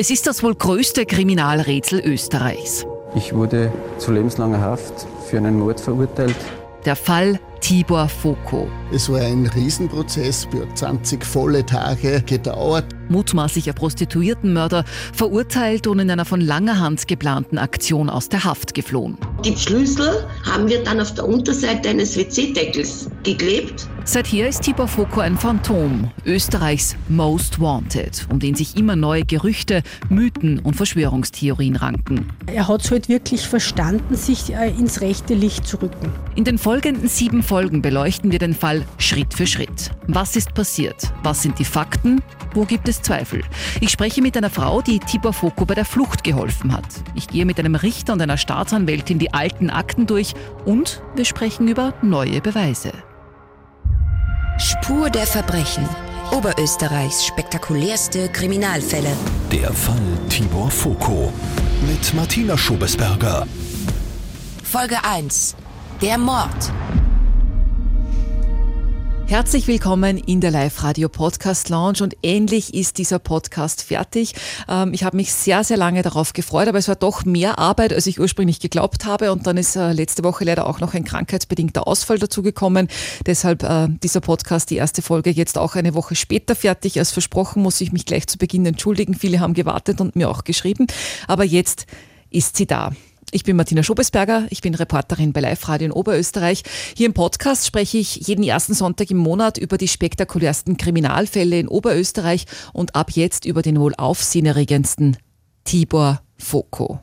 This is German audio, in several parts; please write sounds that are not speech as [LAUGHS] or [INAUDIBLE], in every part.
Es ist das wohl größte Kriminalrätsel Österreichs. Ich wurde zu lebenslanger Haft für einen Mord verurteilt. Der Fall Tibor Foko. Es war ein Riesenprozess, hat 20 volle Tage gedauert. Mutmaßlicher Prostituiertenmörder, verurteilt und in einer von langer Hand geplanten Aktion aus der Haft geflohen. Die Schlüssel haben wir dann auf der Unterseite eines WC-Deckels geklebt. Seither ist Tibor Foko ein Phantom, Österreichs Most Wanted, um den sich immer neue Gerüchte, Mythen und Verschwörungstheorien ranken. Er hat es halt wirklich verstanden, sich äh, ins rechte Licht zu rücken. In den folgenden sieben Folgen beleuchten wir den Fall Schritt für Schritt. Was ist passiert? Was sind die Fakten? Wo gibt es Zweifel? Ich spreche mit einer Frau, die Tibor Foko bei der Flucht geholfen hat. Ich gehe mit einem Richter und einer Staatsanwältin die alten Akten durch und wir sprechen über neue Beweise. Spur der Verbrechen. Oberösterreichs spektakulärste Kriminalfälle. Der Fall Tibor Foko mit Martina Schobesberger. Folge 1. Der Mord. Herzlich willkommen in der Live-Radio Podcast Lounge und endlich ist dieser Podcast fertig. Ähm, ich habe mich sehr, sehr lange darauf gefreut, aber es war doch mehr Arbeit, als ich ursprünglich geglaubt habe und dann ist äh, letzte Woche leider auch noch ein krankheitsbedingter Ausfall dazugekommen. Deshalb äh, dieser Podcast, die erste Folge jetzt auch eine Woche später fertig. Als versprochen muss ich mich gleich zu Beginn entschuldigen. Viele haben gewartet und mir auch geschrieben, aber jetzt ist sie da. Ich bin Martina Schobesberger, ich bin Reporterin bei Live Radio in Oberösterreich. Hier im Podcast spreche ich jeden ersten Sonntag im Monat über die spektakulärsten Kriminalfälle in Oberösterreich und ab jetzt über den wohl aufsehenerregendsten Tibor Foko.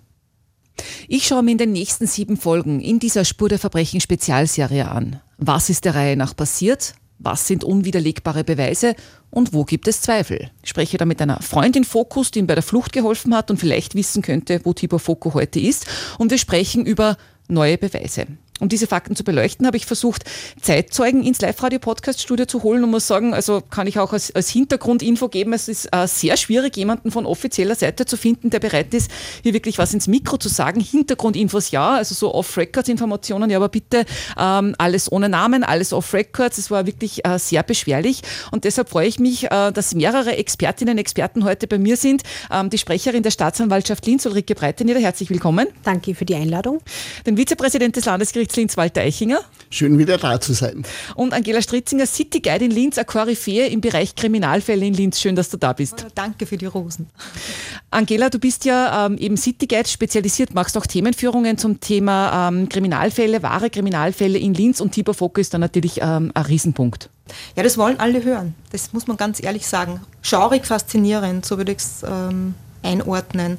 Ich schaue mir in den nächsten sieben Folgen in dieser Spur der Verbrechen Spezialserie an. Was ist der Reihe nach passiert? Was sind unwiderlegbare Beweise und wo gibt es Zweifel? Ich spreche da mit einer Freundin Fokus, die ihm bei der Flucht geholfen hat und vielleicht wissen könnte, wo Tibor Foko heute ist. Und wir sprechen über neue Beweise. Um diese Fakten zu beleuchten, habe ich versucht, Zeitzeugen ins Live-Radio-Podcast-Studio zu holen und muss sagen, also kann ich auch als, als Hintergrundinfo geben, es ist äh, sehr schwierig, jemanden von offizieller Seite zu finden, der bereit ist, hier wirklich was ins Mikro zu sagen. Hintergrundinfos ja, also so Off-Records-Informationen, ja, aber bitte ähm, alles ohne Namen, alles Off-Records. Es war wirklich äh, sehr beschwerlich und deshalb freue ich mich, äh, dass mehrere Expertinnen und Experten heute bei mir sind. Ähm, die Sprecherin der Staatsanwaltschaft Linz, Ulrike Breitenieder, herzlich willkommen. Danke für die Einladung. Den Vizepräsident des Landesgerichts Landesgerichts Linz Walter Eichinger. Schön wieder da zu sein. Und Angela Stritzinger, City Guide in Linz, eine Koryphäe im Bereich Kriminalfälle in Linz. Schön, dass du da bist. Danke für die Rosen. [LAUGHS] Angela, du bist ja ähm, eben City Guide spezialisiert, machst auch Themenführungen zum Thema ähm, Kriminalfälle, wahre Kriminalfälle in Linz und Tibor Foko ist da natürlich ähm, ein Riesenpunkt. Ja, das wollen alle hören. Das muss man ganz ehrlich sagen. Schaurig faszinierend, so würde ich es ähm, einordnen.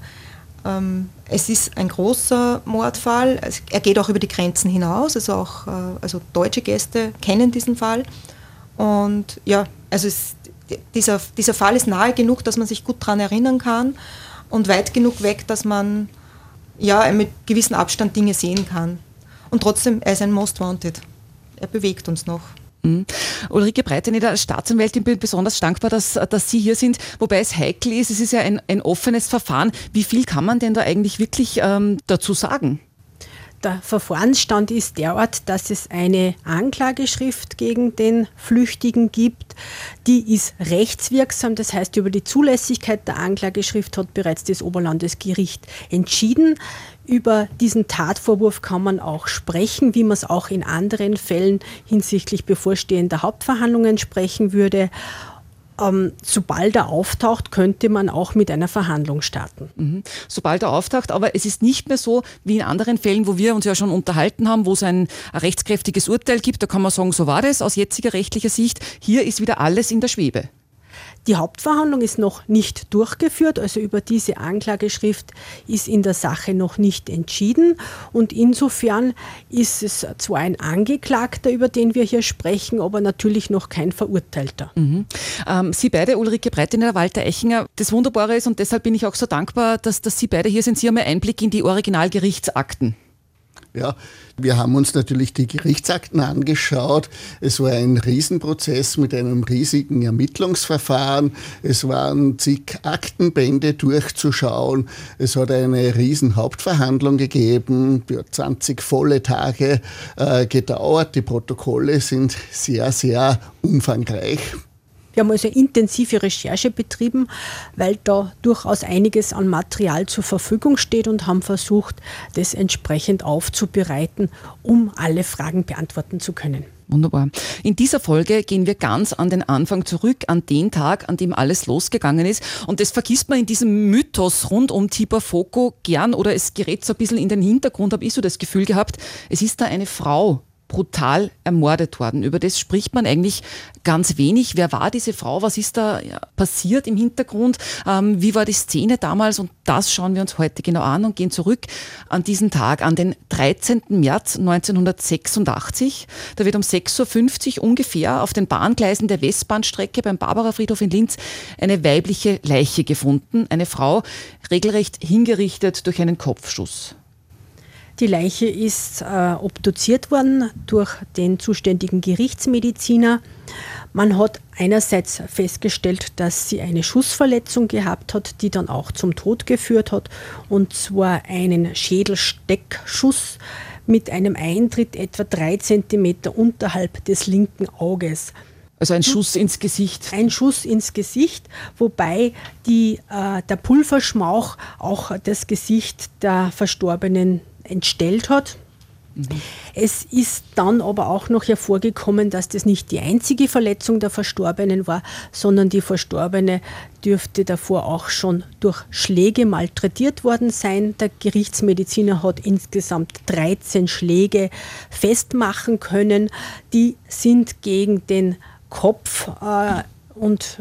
Ähm, es ist ein großer Mordfall. Er geht auch über die Grenzen hinaus. Also auch äh, also deutsche Gäste kennen diesen Fall. Und ja, also es, dieser, dieser Fall ist nahe genug, dass man sich gut daran erinnern kann und weit genug weg, dass man ja mit gewissem Abstand Dinge sehen kann. Und trotzdem, er ist ein Most Wanted. Er bewegt uns noch. Mhm. Ulrike Breiteneder als Staatsanwältin bin besonders dankbar, dass, dass Sie hier sind, wobei es heikel ist, es ist ja ein, ein offenes Verfahren. Wie viel kann man denn da eigentlich wirklich ähm, dazu sagen? Der Verfahrensstand ist derart, dass es eine Anklageschrift gegen den Flüchtigen gibt. Die ist rechtswirksam, das heißt, über die Zulässigkeit der Anklageschrift hat bereits das Oberlandesgericht entschieden. Über diesen Tatvorwurf kann man auch sprechen, wie man es auch in anderen Fällen hinsichtlich bevorstehender Hauptverhandlungen sprechen würde. Ähm, sobald er auftaucht, könnte man auch mit einer Verhandlung starten. Mhm. Sobald er auftaucht, aber es ist nicht mehr so wie in anderen Fällen, wo wir uns ja schon unterhalten haben, wo es ein rechtskräftiges Urteil gibt, da kann man sagen, so war das aus jetziger rechtlicher Sicht. Hier ist wieder alles in der Schwebe. Die Hauptverhandlung ist noch nicht durchgeführt, also über diese Anklageschrift ist in der Sache noch nicht entschieden. Und insofern ist es zwar ein Angeklagter, über den wir hier sprechen, aber natürlich noch kein Verurteilter. Mhm. Ähm, Sie beide, Ulrike Breitiner, Walter Echinger, das Wunderbare ist und deshalb bin ich auch so dankbar, dass, dass Sie beide hier sind. Sie haben einen Einblick in die Originalgerichtsakten. Ja, wir haben uns natürlich die Gerichtsakten angeschaut. Es war ein Riesenprozess mit einem riesigen Ermittlungsverfahren. Es waren zig Aktenbände durchzuschauen. Es hat eine riesen Hauptverhandlung gegeben. Die hat 20 volle Tage äh, gedauert. Die Protokolle sind sehr, sehr umfangreich. Wir haben also intensive Recherche betrieben, weil da durchaus einiges an Material zur Verfügung steht und haben versucht, das entsprechend aufzubereiten, um alle Fragen beantworten zu können. Wunderbar. In dieser Folge gehen wir ganz an den Anfang zurück, an den Tag, an dem alles losgegangen ist. Und das vergisst man in diesem Mythos rund um Tibor Foko gern oder es gerät so ein bisschen in den Hintergrund, habe ich so das Gefühl gehabt, es ist da eine Frau brutal ermordet worden. Über das spricht man eigentlich ganz wenig. Wer war diese Frau? Was ist da passiert im Hintergrund? Ähm, wie war die Szene damals? Und das schauen wir uns heute genau an und gehen zurück an diesen Tag, an den 13. März 1986. Da wird um 6.50 Uhr ungefähr auf den Bahngleisen der Westbahnstrecke beim Barbara Friedhof in Linz eine weibliche Leiche gefunden. Eine Frau regelrecht hingerichtet durch einen Kopfschuss. Die Leiche ist äh, obduziert worden durch den zuständigen Gerichtsmediziner. Man hat einerseits festgestellt, dass sie eine Schussverletzung gehabt hat, die dann auch zum Tod geführt hat, und zwar einen Schädelsteckschuss mit einem Eintritt etwa drei Zentimeter unterhalb des linken Auges. Also ein Schuss ins Gesicht. Ein Schuss ins Gesicht, wobei die, äh, der Pulverschmauch auch das Gesicht der Verstorbenen entstellt hat. Es ist dann aber auch noch hervorgekommen, dass das nicht die einzige Verletzung der Verstorbenen war, sondern die Verstorbene dürfte davor auch schon durch Schläge malträtiert worden sein. Der Gerichtsmediziner hat insgesamt 13 Schläge festmachen können. Die sind gegen den Kopf äh, und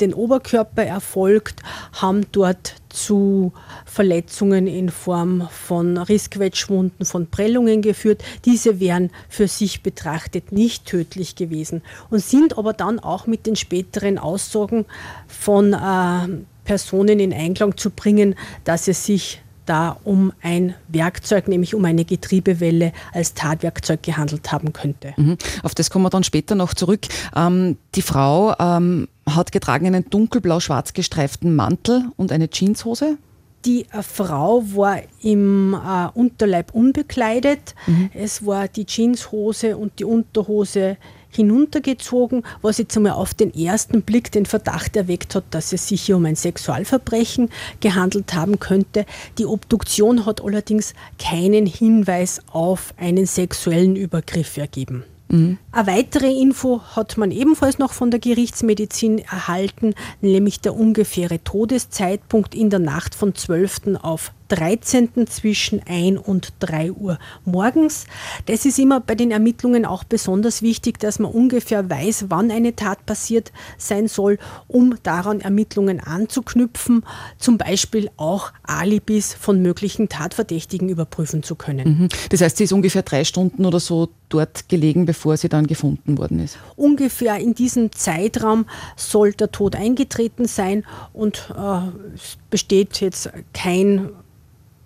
den Oberkörper erfolgt, haben dort zu Verletzungen in Form von Rissquetschwunden, von Prellungen geführt. Diese wären für sich betrachtet nicht tödlich gewesen und sind aber dann auch mit den späteren Aussagen von äh, Personen in Einklang zu bringen, dass es sich da um ein Werkzeug, nämlich um eine Getriebewelle als Tatwerkzeug gehandelt haben könnte. Mhm. Auf das kommen wir dann später noch zurück. Ähm, die Frau ähm, hat getragen einen dunkelblau-schwarz gestreiften Mantel und eine Jeanshose. Die äh, Frau war im äh, Unterleib unbekleidet. Mhm. Es war die Jeanshose und die Unterhose hinuntergezogen, was jetzt einmal auf den ersten Blick den Verdacht erweckt hat, dass es sich hier um ein Sexualverbrechen gehandelt haben könnte. Die Obduktion hat allerdings keinen Hinweis auf einen sexuellen Übergriff ergeben. Mhm. Eine weitere Info hat man ebenfalls noch von der Gerichtsmedizin erhalten, nämlich der ungefähre Todeszeitpunkt in der Nacht von 12. auf 13. zwischen 1 und 3 Uhr morgens. Das ist immer bei den Ermittlungen auch besonders wichtig, dass man ungefähr weiß, wann eine Tat passiert sein soll, um daran Ermittlungen anzuknüpfen, zum Beispiel auch Alibis von möglichen Tatverdächtigen überprüfen zu können. Mhm. Das heißt, sie ist ungefähr drei Stunden oder so dort gelegen, bevor sie dann gefunden worden ist? Ungefähr in diesem Zeitraum soll der Tod eingetreten sein und äh, es besteht jetzt kein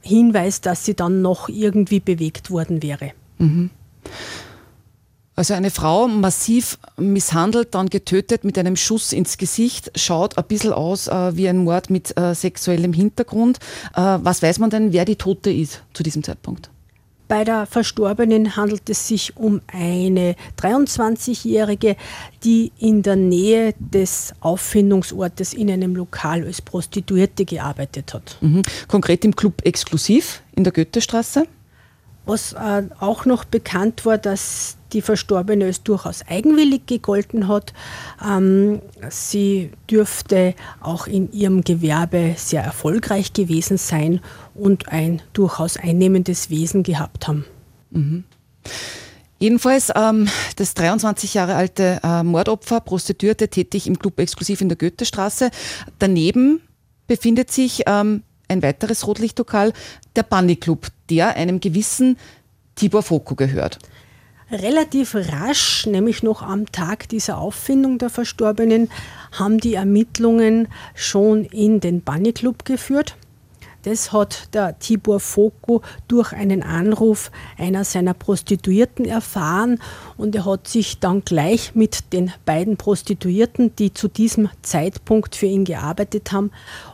Hinweis, dass sie dann noch irgendwie bewegt worden wäre. Mhm. Also eine Frau massiv misshandelt, dann getötet mit einem Schuss ins Gesicht, schaut ein bisschen aus äh, wie ein Mord mit äh, sexuellem Hintergrund. Äh, was weiß man denn, wer die Tote ist zu diesem Zeitpunkt? Bei der Verstorbenen handelt es sich um eine 23-Jährige, die in der Nähe des Auffindungsortes in einem Lokal als Prostituierte gearbeitet hat. Mhm. Konkret im Club Exklusiv in der Goethestraße? Was äh, auch noch bekannt war, dass die Verstorbene es durchaus eigenwillig gegolten hat. Ähm, sie dürfte auch in ihrem Gewerbe sehr erfolgreich gewesen sein und ein durchaus einnehmendes Wesen gehabt haben. Mhm. Jedenfalls ähm, das 23 Jahre alte äh, Mordopfer, Prostituierte, tätig im Club exklusiv in der Goethestraße. Daneben befindet sich ähm, ein weiteres Rotlichtlokal, der Bunny Club, der einem gewissen Tibor Foko gehört. Relativ rasch, nämlich noch am Tag dieser Auffindung der Verstorbenen, haben die Ermittlungen schon in den Bunny Club geführt. Das hat der Tibor Foko durch einen Anruf einer seiner Prostituierten erfahren und er hat sich dann gleich mit den beiden Prostituierten, die zu diesem Zeitpunkt für ihn gearbeitet haben,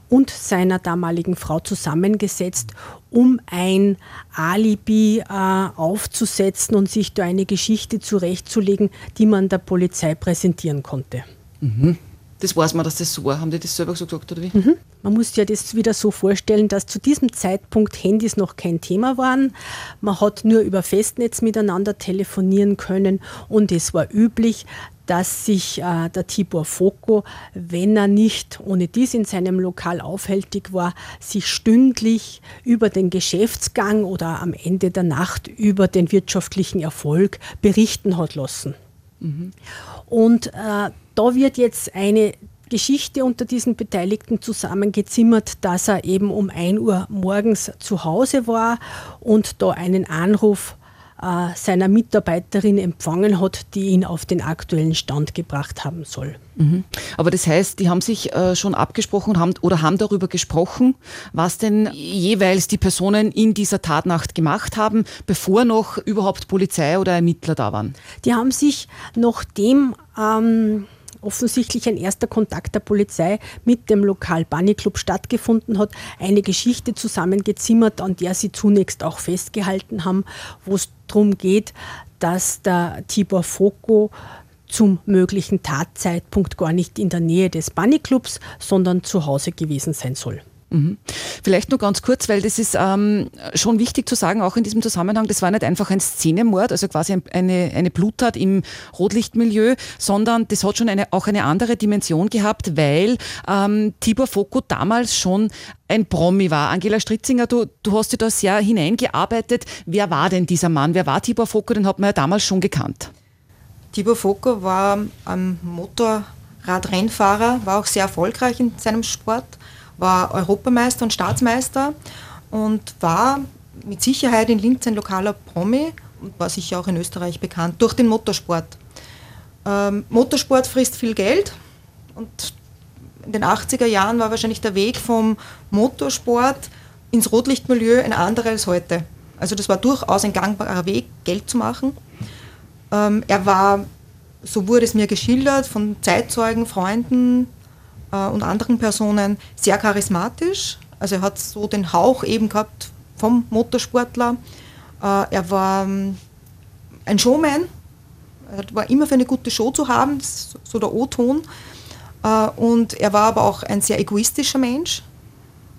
und seiner damaligen Frau zusammengesetzt, um ein Alibi äh, aufzusetzen und sich da eine Geschichte zurechtzulegen, die man der Polizei präsentieren konnte. Mhm. Das weiß man, dass das so war. Haben die das selber so gesagt, oder wie? Mhm. Man muss sich ja das wieder so vorstellen, dass zu diesem Zeitpunkt Handys noch kein Thema waren. Man hat nur über Festnetz miteinander telefonieren können und es war üblich, dass sich äh, der Tibor Foko, wenn er nicht ohne dies in seinem Lokal aufhältig war, sich stündlich über den Geschäftsgang oder am Ende der Nacht über den wirtschaftlichen Erfolg berichten hat lassen. Mhm. Und äh, da wird jetzt eine Geschichte unter diesen Beteiligten zusammengezimmert, dass er eben um 1 Uhr morgens zu Hause war und da einen Anruf äh, seiner Mitarbeiterin empfangen hat, die ihn auf den aktuellen Stand gebracht haben soll. Mhm. Aber das heißt, die haben sich äh, schon abgesprochen haben, oder haben darüber gesprochen, was denn jeweils die Personen in dieser Tatnacht gemacht haben, bevor noch überhaupt Polizei oder Ermittler da waren? Die haben sich nachdem ähm, offensichtlich ein erster Kontakt der Polizei mit dem Lokal Bunny Club stattgefunden hat, eine Geschichte zusammengezimmert, an der sie zunächst auch festgehalten haben, wo es darum geht, dass der Tibor Foko zum möglichen Tatzeitpunkt gar nicht in der Nähe des Bunny Clubs, sondern zu Hause gewesen sein soll. Mhm. Vielleicht nur ganz kurz, weil das ist ähm, schon wichtig zu sagen, auch in diesem Zusammenhang, das war nicht einfach ein Szenemord, also quasi eine, eine Bluttat im Rotlichtmilieu, sondern das hat schon eine, auch eine andere Dimension gehabt, weil ähm, Tibor Foko damals schon ein Promi war. Angela Stritzinger, du, du hast dich da sehr hineingearbeitet. Wer war denn dieser Mann? Wer war Tibor Foko? Den hat man ja damals schon gekannt. Tibor Foko war ein Motorradrennfahrer, war auch sehr erfolgreich in seinem Sport war Europameister und Staatsmeister und war mit Sicherheit in Linz ein lokaler Promi und war sicher auch in Österreich bekannt durch den Motorsport. Ähm, Motorsport frisst viel Geld und in den 80er Jahren war wahrscheinlich der Weg vom Motorsport ins Rotlichtmilieu ein anderer als heute. Also das war durchaus ein gangbarer Weg, Geld zu machen. Ähm, er war, so wurde es mir geschildert, von Zeitzeugen, Freunden, äh, und anderen Personen sehr charismatisch. Also er hat so den Hauch eben gehabt vom Motorsportler. Äh, er war ähm, ein Showman. Er war immer für eine gute Show zu haben, so der O-Ton. Äh, und er war aber auch ein sehr egoistischer Mensch.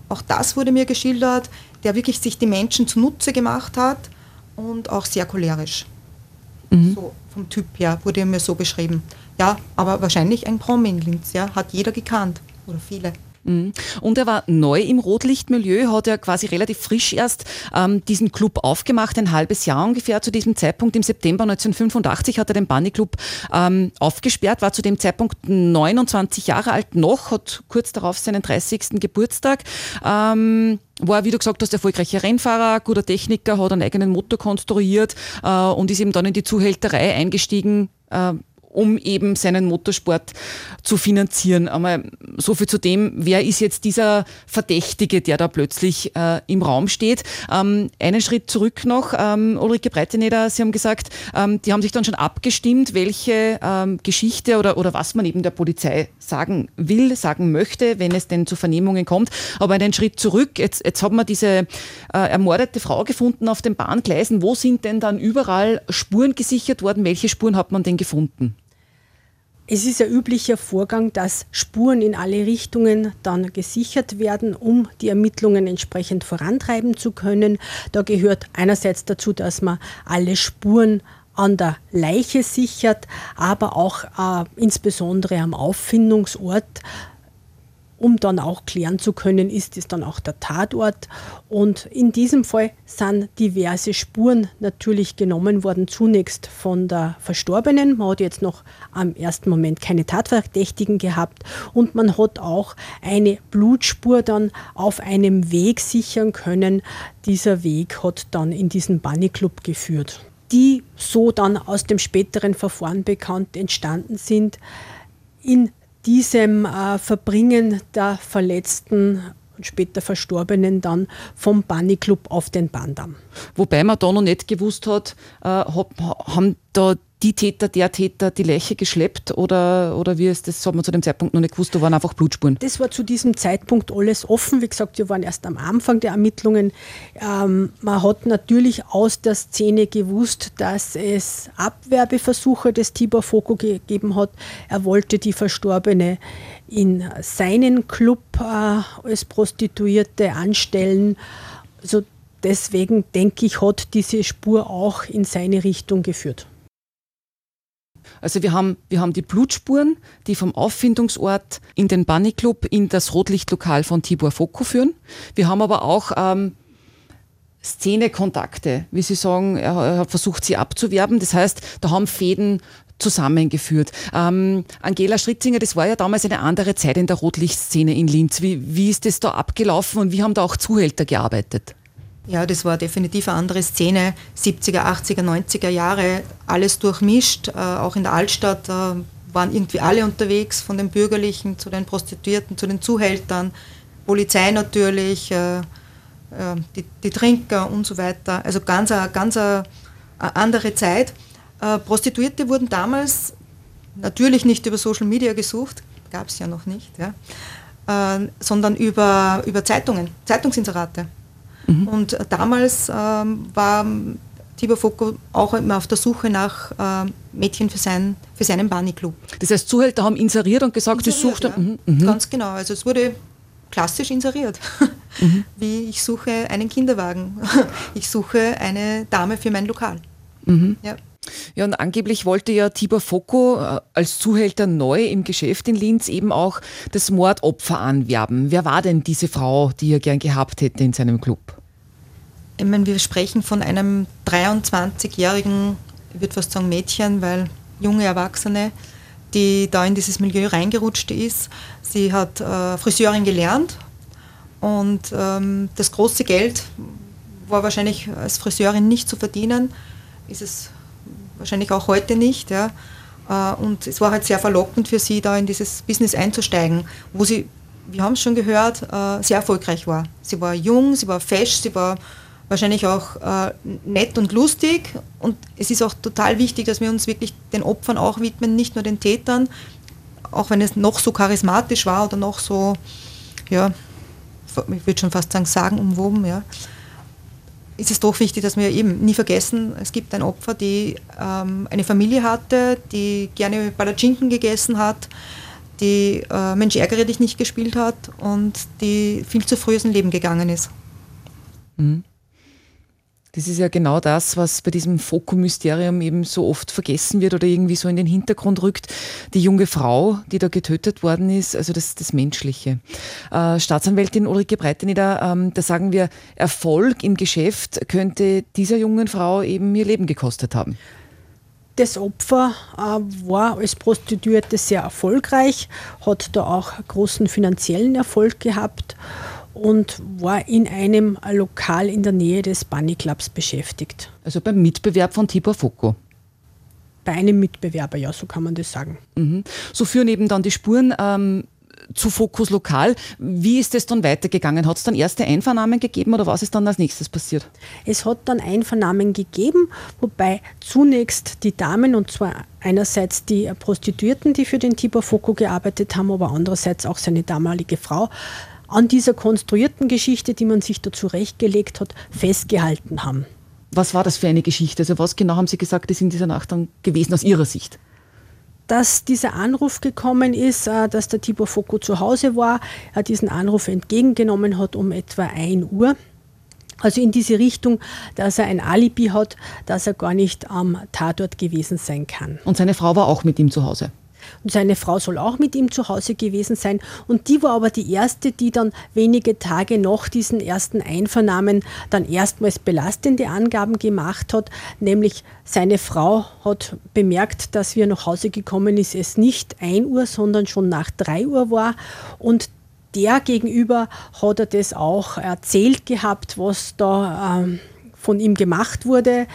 Auch das wurde mir geschildert, der wirklich sich die Menschen zunutze gemacht hat und auch sehr cholerisch. Mhm. So vom Typ her wurde er mir so beschrieben. Ja, aber wahrscheinlich ein Promi ja, hat jeder gekannt oder viele. Mhm. Und er war neu im Rotlichtmilieu, hat er quasi relativ frisch erst ähm, diesen Club aufgemacht, ein halbes Jahr ungefähr zu diesem Zeitpunkt. Im September 1985 hat er den Bunny Club ähm, aufgesperrt, war zu dem Zeitpunkt 29 Jahre alt noch, hat kurz darauf seinen 30. Geburtstag. Ähm, war, wie du gesagt hast, erfolgreicher Rennfahrer, guter Techniker, hat einen eigenen Motor konstruiert äh, und ist eben dann in die Zuhälterei eingestiegen. Äh, um eben seinen Motorsport zu finanzieren. Aber so viel zu dem, wer ist jetzt dieser Verdächtige, der da plötzlich äh, im Raum steht. Ähm, einen Schritt zurück noch, ähm, Ulrike Breiteneder, Sie haben gesagt, ähm, die haben sich dann schon abgestimmt, welche ähm, Geschichte oder, oder was man eben der Polizei sagen will, sagen möchte, wenn es denn zu Vernehmungen kommt. Aber einen Schritt zurück, jetzt, jetzt haben wir diese äh, ermordete Frau gefunden auf den Bahngleisen. Wo sind denn dann überall Spuren gesichert worden? Welche Spuren hat man denn gefunden? Es ist ein üblicher Vorgang, dass Spuren in alle Richtungen dann gesichert werden, um die Ermittlungen entsprechend vorantreiben zu können. Da gehört einerseits dazu, dass man alle Spuren an der Leiche sichert, aber auch äh, insbesondere am Auffindungsort um dann auch klären zu können, ist es dann auch der Tatort. Und in diesem Fall sind diverse Spuren natürlich genommen worden, zunächst von der Verstorbenen. Man hat jetzt noch am ersten Moment keine Tatverdächtigen gehabt und man hat auch eine Blutspur dann auf einem Weg sichern können. Dieser Weg hat dann in diesen Bunny Club geführt, die so dann aus dem späteren Verfahren bekannt entstanden sind. In diesem äh, Verbringen der Verletzten und später Verstorbenen dann vom Bunny Club auf den Bahndamm. Wobei man da noch nicht gewusst hat, äh, hab, haben da die Täter, der Täter die Leiche geschleppt oder, oder wie ist das, hat man zu dem Zeitpunkt noch nicht gewusst, da waren einfach Blutspuren? Das war zu diesem Zeitpunkt alles offen. Wie gesagt, wir waren erst am Anfang der Ermittlungen. Ähm, man hat natürlich aus der Szene gewusst, dass es Abwerbeversuche des Tibor Foko gegeben hat. Er wollte die Verstorbene in seinen Club äh, als Prostituierte anstellen. Also deswegen denke ich, hat diese Spur auch in seine Richtung geführt. Also wir haben, wir haben die Blutspuren, die vom Auffindungsort in den Bunny Club in das Rotlichtlokal von Tibor Foko führen. Wir haben aber auch ähm, Szenekontakte, wie Sie sagen, er hat versucht, sie abzuwerben. Das heißt, da haben Fäden zusammengeführt. Ähm, Angela Schritzinger, das war ja damals eine andere Zeit in der Rotlichtszene in Linz. Wie, wie ist das da abgelaufen und wie haben da auch Zuhälter gearbeitet? Ja, das war definitiv eine andere Szene. 70er, 80er, 90er Jahre, alles durchmischt. Äh, auch in der Altstadt äh, waren irgendwie alle unterwegs, von den Bürgerlichen zu den Prostituierten, zu den Zuhältern, Polizei natürlich, äh, äh die, die, Trinker und so weiter. Also ganz, eine, ganz eine andere Zeit. Äh, Prostituierte wurden damals natürlich nicht über Social Media gesucht, gab es ja noch nicht, ja, äh, sondern über, über Zeitungen, Zeitungsinserate. Mhm. Und damals ähm, war Tibor Foko auch immer auf der Suche nach äh, Mädchen für, sein, für seinen Bunny-Club. Das heißt, Zuhälter haben inseriert und gesagt, inseriert, sie sucht... Ja. Mhm. Mhm. Ganz genau, also es wurde klassisch inseriert. [LAUGHS] Mhm. Wie ich suche einen Kinderwagen, [LAUGHS] ich suche eine Dame für mein Lokal. Mhm. Ja. Ja, und angeblich wollte ja Tibor Foko äh, als Zuhälter neu im Geschäft in Linz eben auch das Mordopfer anwerben. Wer war denn diese Frau, die er gern gehabt hätte in seinem Club? ich meine, wir sprechen von einem 23-jährigen, ich würde fast sagen Mädchen, weil junge Erwachsene, die da in dieses Milieu reingerutscht ist. Sie hat äh, Friseurin gelernt und ähm, das große Geld war wahrscheinlich als Friseurin nicht zu verdienen, ist es wahrscheinlich auch heute nicht. Ja. Äh, und es war halt sehr verlockend für sie, da in dieses Business einzusteigen, wo sie, wir haben es schon gehört, äh, sehr erfolgreich war. Sie war jung, sie war fesch, sie war wahrscheinlich auch äh, nett und lustig. Und es ist auch total wichtig, dass wir uns wirklich den Opfern auch widmen, nicht nur den Tätern, auch wenn es noch so charismatisch war oder noch so, ja, ich würde schon fast sagen, sagenumwoben, ja, ist es doch wichtig, dass wir eben nie vergessen, es gibt ein Opfer, die ähm, eine Familie hatte, die gerne Palatschinken gegessen hat, die äh, Mensch ärgere dich nicht gespielt hat und die viel zu früh aus dem Leben gegangen ist. Mhm. Das ist ja genau das, was bei diesem Foku-Mysterium eben so oft vergessen wird oder irgendwie so in den Hintergrund rückt. Die junge Frau, die da getötet worden ist, also das, das Menschliche. Äh, Staatsanwältin Ulrike Breiteneder, ähm, da sagen wir, Erfolg im Geschäft könnte dieser jungen Frau eben ihr Leben gekostet haben. Das Opfer äh, war als Prostituierte sehr erfolgreich, hat da auch großen finanziellen Erfolg gehabt und war in einem Lokal in der Nähe des Bunny Clubs beschäftigt. Also beim Mitbewerb von Tibor Foko? Bei einem Mitbewerber, ja, so kann man das sagen. Mhm. So führen eben dann die Spuren ähm, zu Fokus Lokal. Wie ist es dann weitergegangen? Hat es dann erste Einvernahmen gegeben oder was ist dann als nächstes passiert? Es hat dann Einvernahmen gegeben, wobei zunächst die Damen, und zwar einerseits die Prostituierten, die für den Tibor Foko gearbeitet haben, aber andererseits auch seine damalige Frau, an dieser konstruierten Geschichte, die man sich da zurechtgelegt hat, festgehalten haben. Was war das für eine Geschichte? Also was genau haben Sie gesagt, ist in dieser Nacht dann gewesen aus Ihrer Sicht? dass dieser Anruf gekommen ist, äh, dass der Tibor Foko zu Hause war, er diesen Anruf entgegengenommen hat um etwa 1 Uhr. Also in diese Richtung, dass er ein Alibi hat, dass er gar nicht am Tatort gewesen sein kann. Und seine Frau war auch mit ihm zu Hause? Und seine Frau soll auch mit ihm zu Hause gewesen sein. Und die war aber die erste, die dann wenige Tage nach diesen ersten Einvernahmen dann erstmals belastende Angaben gemacht hat. Nämlich seine Frau hat bemerkt, dass wie er nach Hause gekommen ist, es nicht 1 Uhr, sondern schon nach 3 Uhr war. Und der gegenüber hat er das auch erzählt gehabt, was da ähm, von ihm gemacht wurde,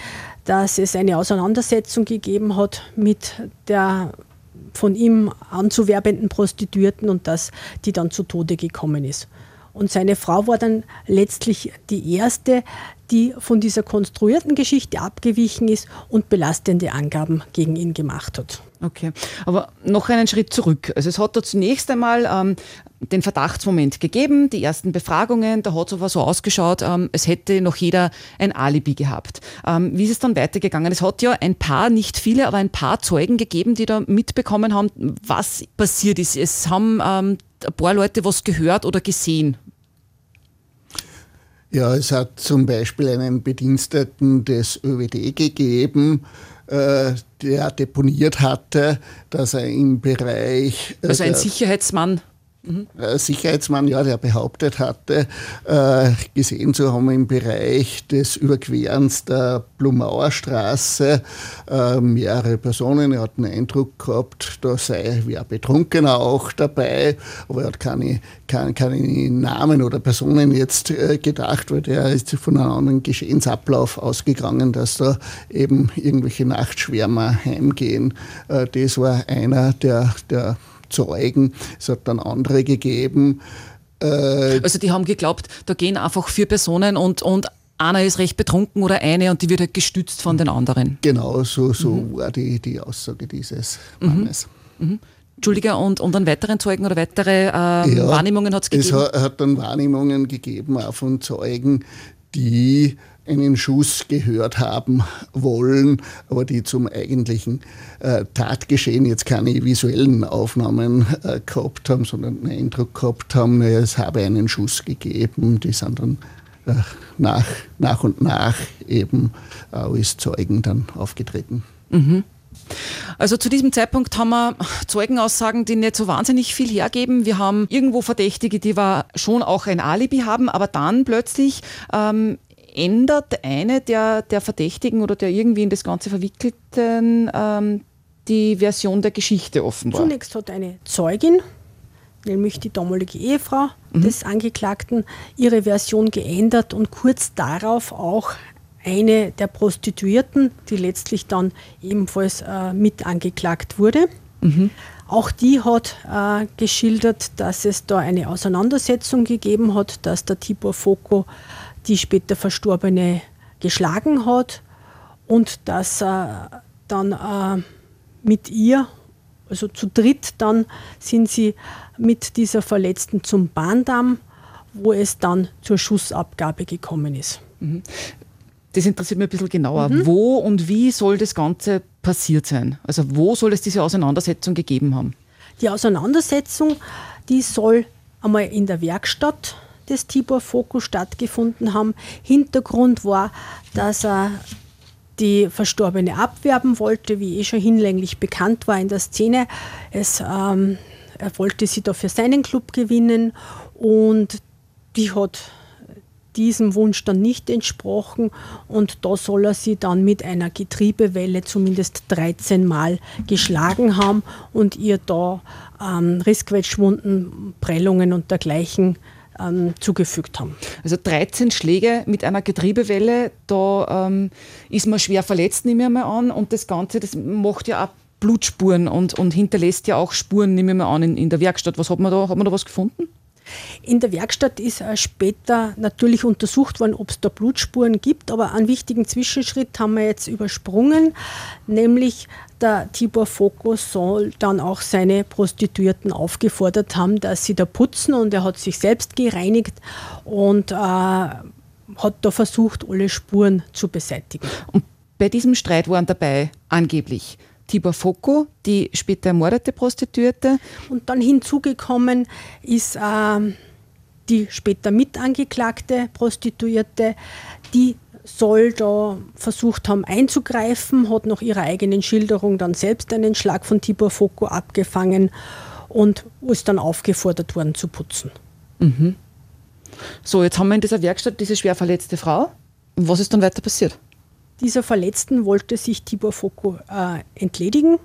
dass es eine Auseinandersetzung gegeben hat mit der von ihm anzuwerbenden Prostituierten und dass die dann zu Tode gekommen ist. Und seine Frau war dann letztlich die erste, die von dieser konstruierten Geschichte abgewichen ist und belastende Angaben gegen ihn gemacht hat. Okay, aber noch einen Schritt zurück. Also es hat da zunächst einmal ähm, den Verdachtsmoment gegeben, die ersten Befragungen, da hat es aber so ausgeschaut, ähm, es hätte noch jeder ein Alibi gehabt. Ähm, wie ist es dann weitergegangen? Es hat ja ein paar, nicht viele, aber ein paar Zeugen gegeben, die da mitbekommen haben, was passiert ist. Es haben ähm, ein paar Leute was gehört oder gesehen. Ja, es hat zum Beispiel einen Bediensteten des ÖWD gegeben, äh, der deponiert hatte, dass er im Bereich. Äh, also ein Sicherheitsmann. Mhm. Sicherheitsmann, ja, der behauptet hatte, äh, gesehen zu haben im Bereich des Überquerens der Blumauer Straße äh, mehrere Personen. Er hat den Eindruck gehabt, da sei wer Betrunkener auch dabei, aber er hat keine, keine, keine Namen oder Personen jetzt gedacht, weil der ist von einem anderen Geschehensablauf ausgegangen, dass da eben irgendwelche Nachtschwärmer heimgehen. Das war einer der, der Zeugen. Es hat dann andere gegeben. Äh, also die haben geglaubt, da gehen einfach vier Personen und, und einer ist recht betrunken oder eine und die wird halt gestützt von den anderen. Genau, so, so mhm. war die, die Aussage dieses Mannes. Mhm. Mhm. Entschuldige, und, und an weiteren Zeugen oder weitere äh, ja, Wahrnehmungen hat es gegeben? Es hat dann Wahrnehmungen gegeben, auch von Zeugen, die einen Schuss gehört haben wollen, aber die zum eigentlichen äh, Tatgeschehen jetzt keine visuellen Aufnahmen äh, gehabt haben, sondern einen Eindruck gehabt haben, es habe einen Schuss gegeben. Die sind dann äh, nach, nach und nach eben als Zeugen dann aufgetreten. Mhm. Also zu diesem Zeitpunkt haben wir Zeugenaussagen, die nicht so wahnsinnig viel hergeben. Wir haben irgendwo Verdächtige, die wir schon auch ein Alibi haben, aber dann plötzlich ähm, ändert eine der, der Verdächtigen oder der irgendwie in das Ganze Verwickelten ähm, die Version der Geschichte offenbar? Zunächst hat eine Zeugin, nämlich die damalige Ehefrau mhm. des Angeklagten, ihre Version geändert und kurz darauf auch eine der Prostituierten, die letztlich dann ebenfalls äh, mit angeklagt wurde. Mhm. Auch die hat äh, geschildert, dass es da eine Auseinandersetzung gegeben hat, dass der Tibor Foko die später Verstorbene geschlagen hat und dass er dann äh, mit ihr, also zu dritt, dann sind sie mit dieser Verletzten zum Bahndamm, wo es dann zur Schussabgabe gekommen ist. Mhm. Das interessiert mich ein bisschen genauer. Mhm. Wo und wie soll das Ganze passiert sein? Also wo soll es diese Auseinandersetzung gegeben haben? Die Auseinandersetzung, die soll einmal in der Werkstatt des Tibor Fokus stattgefunden haben. Hintergrund war, dass er die Verstorbene abwerben wollte, wie eh schon hinlänglich bekannt war in der Szene. Es, ähm, er wollte sie da für seinen Club gewinnen und die hat diesem Wunsch dann nicht entsprochen und da soll er sie dann mit einer Getriebewelle zumindest 13 Mal geschlagen haben und ihr da ähm, Rissquetschwunden, Prellungen und dergleichen ähm, zugefügt haben. Also 13 Schläge mit einer Getriebewelle, da ähm, ist man schwer verletzt, nehme ich mal an. Und das Ganze, das macht ja auch Blutspuren und, und hinterlässt ja auch Spuren, nehme ich mal an, in, in der Werkstatt. Was hat man da? Hat man da was gefunden? In der Werkstatt ist später natürlich untersucht worden, ob es da Blutspuren gibt, aber einen wichtigen Zwischenschritt haben wir jetzt übersprungen, nämlich der Tibor Fokus soll dann auch seine Prostituierten aufgefordert haben, dass sie da putzen und er hat sich selbst gereinigt und äh, hat da versucht, alle Spuren zu beseitigen. Und bei diesem Streit waren dabei angeblich Tibor Foko, die später ermordete Prostituierte. Und dann hinzugekommen ist äh, die später mitangeklagte Prostituierte, die soll da versucht haben einzugreifen, hat nach ihrer eigenen Schilderung dann selbst einen Schlag von Tibor Foko abgefangen und ist dann aufgefordert worden zu putzen. Mhm. So, jetzt haben wir in dieser Werkstatt diese schwer verletzte Frau. Was ist dann weiter passiert? Dieser Verletzten wollte sich Tibor Foko äh, entledigen,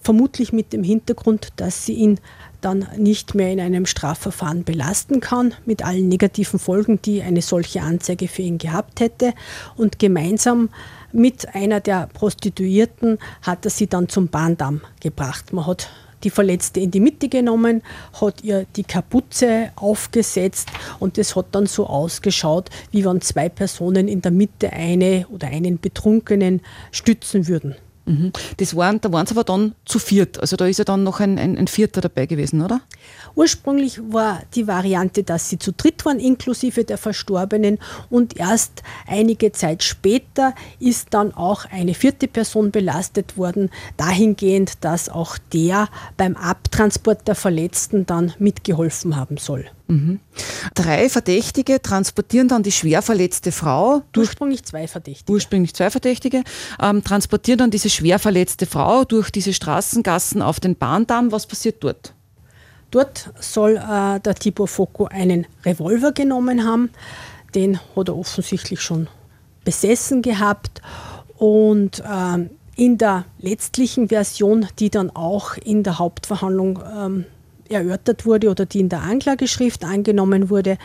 vermutlich mit dem Hintergrund, dass sie ihn dann nicht mehr in einem Strafverfahren belasten kann, mit allen negativen Folgen, die eine solche Anzeige für ihn gehabt hätte. Und gemeinsam mit einer der Prostituierten hat er sie dann zum Bahndamm gebracht. Man hat die Verletzte in die Mitte genommen, hat ihr die Kapuze aufgesetzt und es hat dann so ausgeschaut, wie wenn zwei Personen in der Mitte eine oder einen Betrunkenen stützen würden. Mhm. Das waren, da waren sie aber dann zu viert. Also da ist ja dann noch ein, ein, ein, Vierter dabei gewesen, oder? Ursprünglich war die Variante, dass sie zu dritt waren, inklusive der Verstorbenen. Und erst einige Zeit später ist dann auch eine vierte Person belastet worden, dahingehend, dass auch der beim Abtransport der Verletzten dann mitgeholfen haben soll. Mhm. Drei Verdächtige transportieren dann die schwer verletzte Frau. Ursprünglich zwei Verdächtige. Ursprünglich zwei Verdächtige. Ähm, transportieren dann diese schwer verletzte Frau durch diese Straßengassen auf den Bahndamm. Was passiert dort? Dort soll äh, der Tibor Foko einen Revolver genommen haben. Den hat er offensichtlich schon besessen gehabt. Und äh, in der letztlichen Version, die dann auch in der Hauptverhandlung ähm, erörtert wurde oder die in der Anklageschrift angenommen wurde,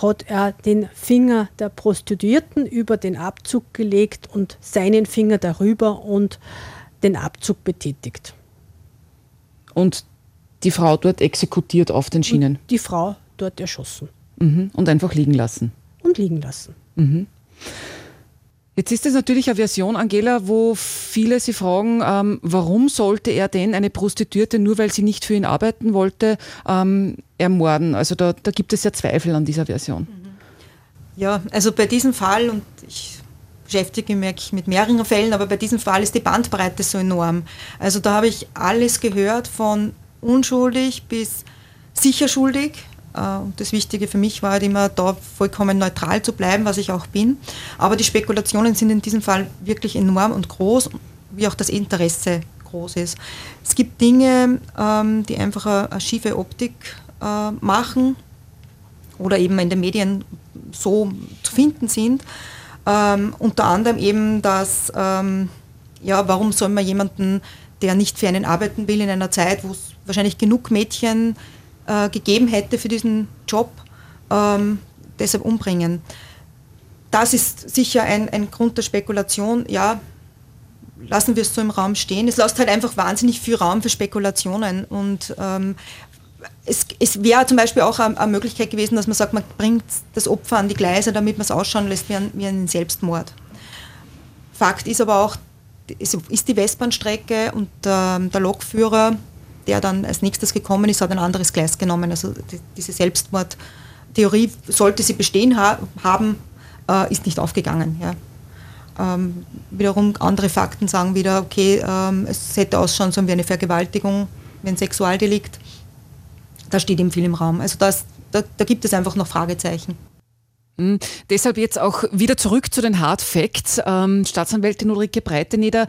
hat er den Finger der Prostituierten über den Abzug gelegt und seinen Finger darüber und den Abzug betätigt. Und die Frau dort exekutiert auf den Schienen? Und die Frau dort erschossen. Mhm. Und einfach liegen lassen? Und liegen lassen. Mhm. Jetzt ist es natürlich eine Version, Angela, wo viele sich fragen, ähm, warum sollte er denn eine Prostituierte, nur weil sie nicht für ihn arbeiten wollte, ähm, ermorden? Also da, da, gibt es ja Zweifel an dieser Version. Mhm. Ja, also bei diesem Fall, und ich beschäftige mich mit mehreren Fällen, aber bei diesem Fall ist die Bandbreite so enorm. Also da habe ich alles gehört von unschuldig bis sicher schuldig äh, das Wichtige für mich war halt immer, da vollkommen neutral zu bleiben, was ich auch bin. Aber die Spekulationen sind in diesem Fall wirklich enorm und groß, wie auch das Interesse groß ist. Es gibt Dinge, ähm, die einfach eine, schiefe Optik äh, machen oder eben in den Medien so zu finden sind. Ähm, unter anderem eben, dass, ähm, ja, warum soll man jemanden, der nicht für einen arbeiten will, in einer Zeit, wo es wahrscheinlich genug Mädchen äh, gegeben hätte für diesen Job, ähm, deshalb umbringen. Das ist sicher ein, ein Grund der Spekulation. Ja, lassen wir es so im Raum stehen. Es lässt halt einfach wahnsinnig viel Raum für Spekulationen. Und ähm, es, es wäre zum Beispiel auch eine, eine, Möglichkeit gewesen, dass man sagt, man bringt das Opfer an die Gleise, damit man es ausschauen lässt wie, ein, wie einen Selbstmord. Fakt ist aber auch, ist die Westbahnstrecke und ähm, der Lokführer der dann als nächstes gekommen ist, hat ein anderes Gleis genommen. Also die, diese Selbstmordtheorie, sollte sie bestehen ha haben, äh, ist nicht aufgegangen. Ja. Ähm, wiederum andere Fakten sagen wieder, okay, ähm, es hätte ausschauen sollen wie eine Vergewaltigung, wie ein Sexualdelikt. Da steht ihm viel im Raum. Also das, da, da gibt es einfach noch Fragezeichen. Mhm. Deshalb jetzt auch wieder zurück zu den Hard Facts. Ähm, Staatsanwältin Ulrike Breiteneder,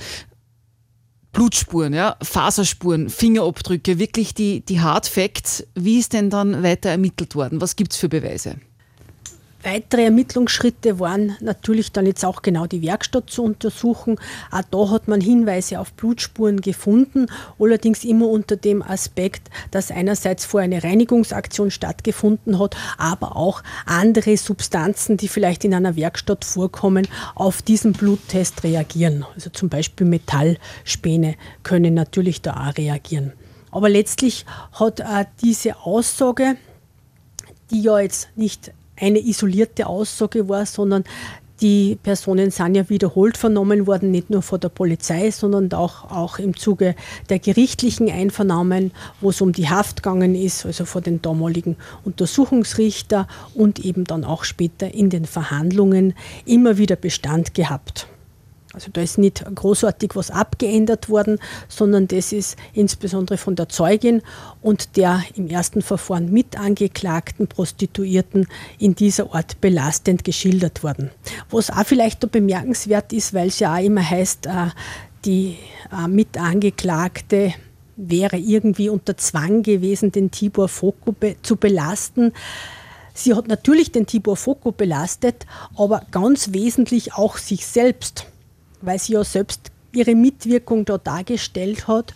Blutspuren, ja, Faserspuren, Fingerabdrücke, wirklich die, die Hard Facts. Wie ist denn dann weiter ermittelt worden? Was gibt es für Beweise? Weitere Ermittlungsschritte waren natürlich dann jetzt auch genau die Werkstatt zu untersuchen. Auch da hat man Hinweise auf Blutspuren gefunden, allerdings immer unter dem Aspekt, dass einerseits vor eine Reinigungsaktion stattgefunden hat, aber auch andere Substanzen, die vielleicht in einer Werkstatt vorkommen, auf diesen Bluttest reagieren. Also zum Beispiel Metallspäne können natürlich da auch reagieren. Aber letztlich hat auch diese Aussage, die ja jetzt nicht eine isolierte Aussage war, sondern die Personen sind ja wiederholt vernommen worden, nicht nur von der Polizei, sondern auch, auch im Zuge der gerichtlichen Einvernahmen, wo es um die Haft gegangen ist, also vor den damaligen Untersuchungsrichter und eben dann auch später in den Verhandlungen immer wieder Bestand gehabt. Also da ist nicht großartig was abgeändert worden, sondern das ist insbesondere von der Zeugin und der im ersten Verfahren mit angeklagten Prostituierten in dieser Art belastend geschildert worden. Was auch vielleicht da bemerkenswert ist, weil es ja auch immer heißt, äh, die äh, Mitangeklagte wäre irgendwie unter Zwang gewesen, den Tibor Foko zu belasten. Sie hat natürlich den Tibor Foko belastet, aber ganz wesentlich auch sich selbst weil sie ja selbst ihre Mitwirkung da dargestellt hat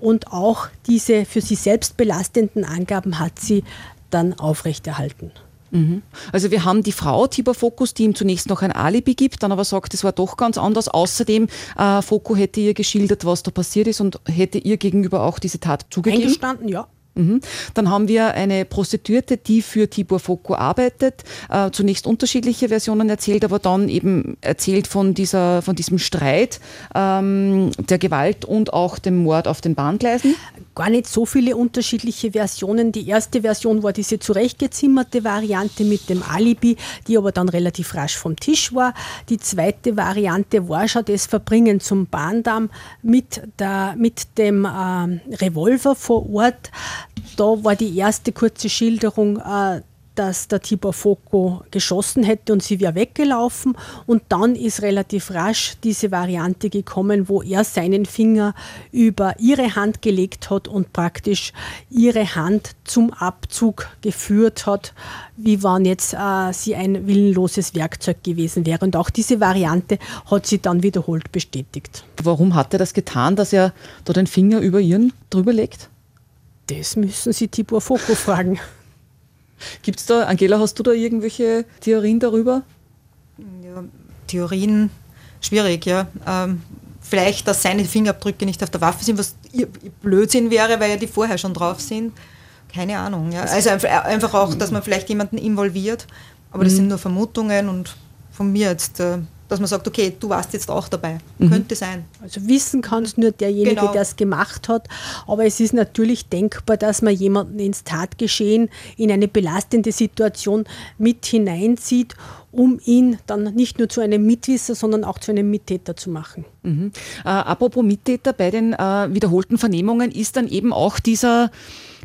und auch diese für sie selbst belastenden Angaben hat sie dann aufrechterhalten. Mhm. Also wir haben die Frau Tibor Fokus, die ihm zunächst noch ein Alibi gibt, dann aber sagt, es war doch ganz anders. Außerdem, äh, Foko hätte ihr geschildert, was da passiert ist und hätte ihr gegenüber auch diese Tat zugegeben. Eingestanden, ja. Mhm. Dann haben wir eine Prostituierte, die für Tibor Foko arbeitet, äh, zunächst unterschiedliche Versionen erzählt, aber dann eben erzählt von, dieser, von diesem Streit, ähm, der Gewalt und auch dem Mord auf den Bahngleisen. Gar nicht so viele unterschiedliche Versionen. Die erste Version war diese zurechtgezimmerte Variante mit dem Alibi, die aber dann relativ rasch vom Tisch war. Die zweite Variante war schon das Verbringen zum Bahndamm mit, der, mit dem äh, Revolver vor Ort da war die erste kurze Schilderung, äh, dass der Tibor Foko geschossen hätte und sie wäre weggelaufen. Und dann ist relativ rasch diese Variante gekommen, wo er seinen Finger über ihre Hand gelegt hat und praktisch ihre Hand zum Abzug geführt hat, wie wenn jetzt äh, sie ein willenloses Werkzeug gewesen wäre. Und auch diese Variante hat sie dann wiederholt bestätigt. Warum hat er das getan, dass er da den Finger über ihren drüber legt? Das müssen Sie Tibor Foko fragen. Gibt es da, Angela, hast du da irgendwelche Theorien darüber? Ja, Theorien, schwierig, ja. Ähm, vielleicht, dass seine Fingerabdrücke nicht auf der Waffe sind, was Blödsinn wäre, weil ja die vorher schon drauf sind. Keine Ahnung. Ja. Also einfach auch, dass man vielleicht jemanden involviert, aber das mhm. sind nur Vermutungen und von mir jetzt äh, dass man sagt, okay, du warst jetzt auch dabei. Mhm. Könnte sein. Also wissen kann es nur derjenige, genau. der es gemacht hat. Aber es ist natürlich denkbar, dass man jemanden ins Tatgeschehen, in eine belastende Situation mit hineinzieht, um ihn dann nicht nur zu einem Mitwisser, sondern auch zu einem Mittäter zu machen. Mhm. Äh, apropos Mittäter, bei den äh, wiederholten Vernehmungen ist dann eben auch dieser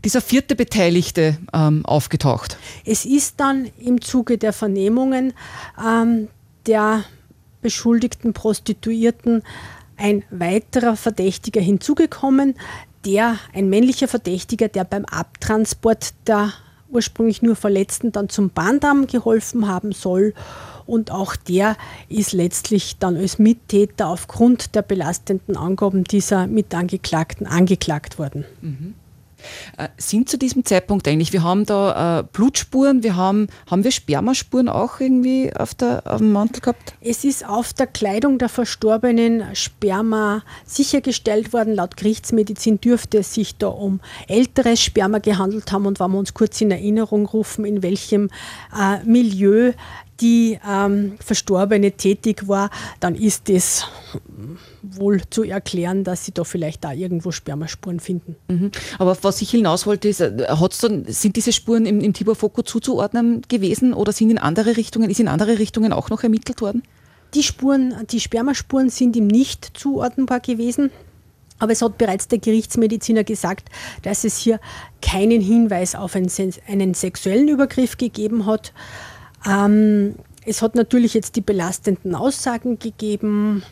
dieser vierte Beteiligte ähm, aufgetaucht. Es ist dann im Zuge der Vernehmungen ähm, der beschuldigten Prostituierten ein weiterer Verdächtiger hinzugekommen, der ein männlicher Verdächtiger, der beim Abtransport der ursprünglich nur Verletzten dann zum Bahndamm geholfen haben soll. Und auch der ist letztlich dann als Mittäter aufgrund der belastenden Angaben dieser Mitangeklagten angeklagt worden. Mhm. Äh, sind zu diesem Zeitpunkt eigentlich, wir haben da äh, Blutspuren, wir haben, haben wir Spermaspuren auch irgendwie auf, der, auf dem Mantel gehabt? Es ist auf der Kleidung der Verstorbenen Sperma sichergestellt worden. Laut Gerichtsmedizin dürfte es sich da um älteres Sperma gehandelt haben und wenn wir uns kurz in Erinnerung rufen, in welchem äh, Milieu die ähm, Verstorbene tätig war, dann ist es wohl zu erklären, dass sie da vielleicht da irgendwo Spermaspuren finden. Mhm. Aber was ich hinaus wollte, ist, äh, dann, sind diese Spuren im, im Tibor Foko zuzuordnen gewesen oder sind in andere Richtungen, ist in andere Richtungen auch noch ermittelt worden? Die Spuren, die Spermaspuren sind ihm nicht zuordnenbar gewesen. Aber es hat bereits der Gerichtsmediziner gesagt, dass es hier keinen Hinweis auf einen, einen sexuellen Übergriff gegeben hat. Ähm, es hat natürlich jetzt die belastenden Aussagen gegeben.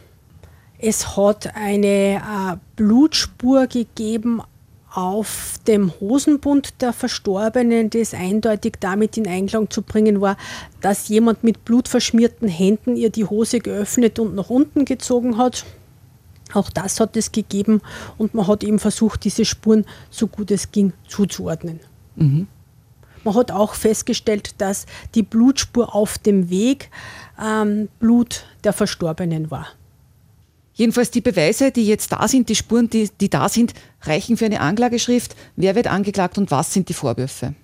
Es hat eine äh, Blutspur gegeben auf dem Hosenbund der Verstorbenen, das eindeutig damit in Einklang zu bringen war, dass jemand mit blutverschmierten Händen ihr die Hose geöffnet und nach unten gezogen hat. Auch das hat es gegeben und man hat eben versucht, diese Spuren so gut es ging zuzuordnen. Mhm. Man hat auch festgestellt, dass die Blutspur auf dem Weg ähm, Blut der Verstorbenen war. Jedenfalls die Beweise, die jetzt da sind, die Spuren, die, die da sind, reichen für eine Anklageschrift. Wer wird angeklagt und was sind die Vorwürfe?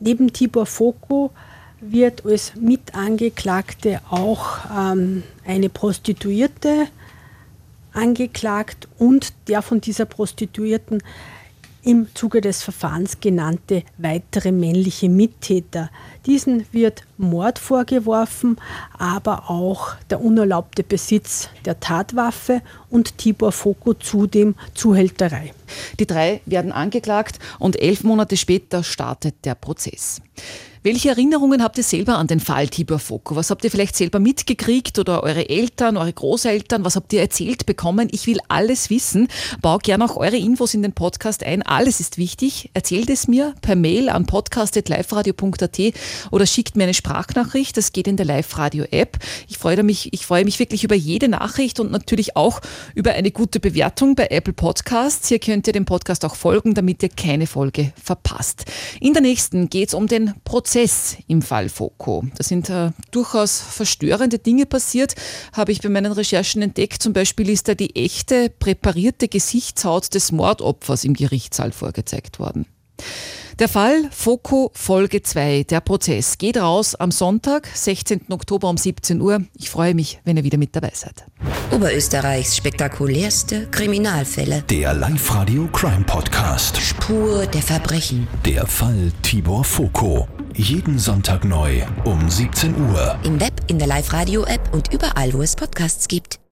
Neben Tibor Foko wird als Mitangeklagte auch ähm, eine Prostituierte angeklagt und der von dieser Prostituierten im Zuge des Verfahrens genannte weitere männliche Mittäter. Diesen wird Mord vorgeworfen, aber auch der unerlaubte Besitz der Tatwaffe und Tibor Foko zudem Zuhälterei. Die drei werden angeklagt und elf Monate später startet der Prozess. Welche Erinnerungen habt ihr selber an den Fall Tibor Foko? Was habt ihr vielleicht selber mitgekriegt oder eure Eltern, eure Großeltern? Was habt ihr erzählt bekommen? Ich will alles wissen. Bau gerne auch eure Infos in den Podcast ein. Alles ist wichtig. Erzählt es mir per Mail an podcast.liferadio.at oder schickt mir eine Sprachnachricht. Das geht in der Live-Radio-App. Ich freue mich, ich freue mich wirklich über jede Nachricht und natürlich auch über eine gute Bewertung bei Apple Podcasts. Hier könnt ihr dem Podcast auch folgen, damit ihr keine Folge verpasst. In der nächsten geht es um den Prozess Prozess im Fall Foko. Da sind äh, durchaus verstörende Dinge passiert, habe ich bei meinen Recherchen entdeckt. Zum Beispiel ist da die echte, präparierte Gesichtshaut des Mordopfers im Gerichtssaal vorgezeigt worden. Der Fall Foco Folge 2, der Prozess, geht raus am Sonntag, 16. Oktober um 17 Uhr. Ich freue mich, wenn ihr wieder mit dabei seid. Oberösterreichs spektakulärste Kriminalfälle. Der Live-Radio Crime Podcast. Spur der Verbrechen. Der Fall Tibor Foko. Jeden Sonntag neu um 17 Uhr. Im Web, in der Live-Radio-App und überall, wo es Podcasts gibt.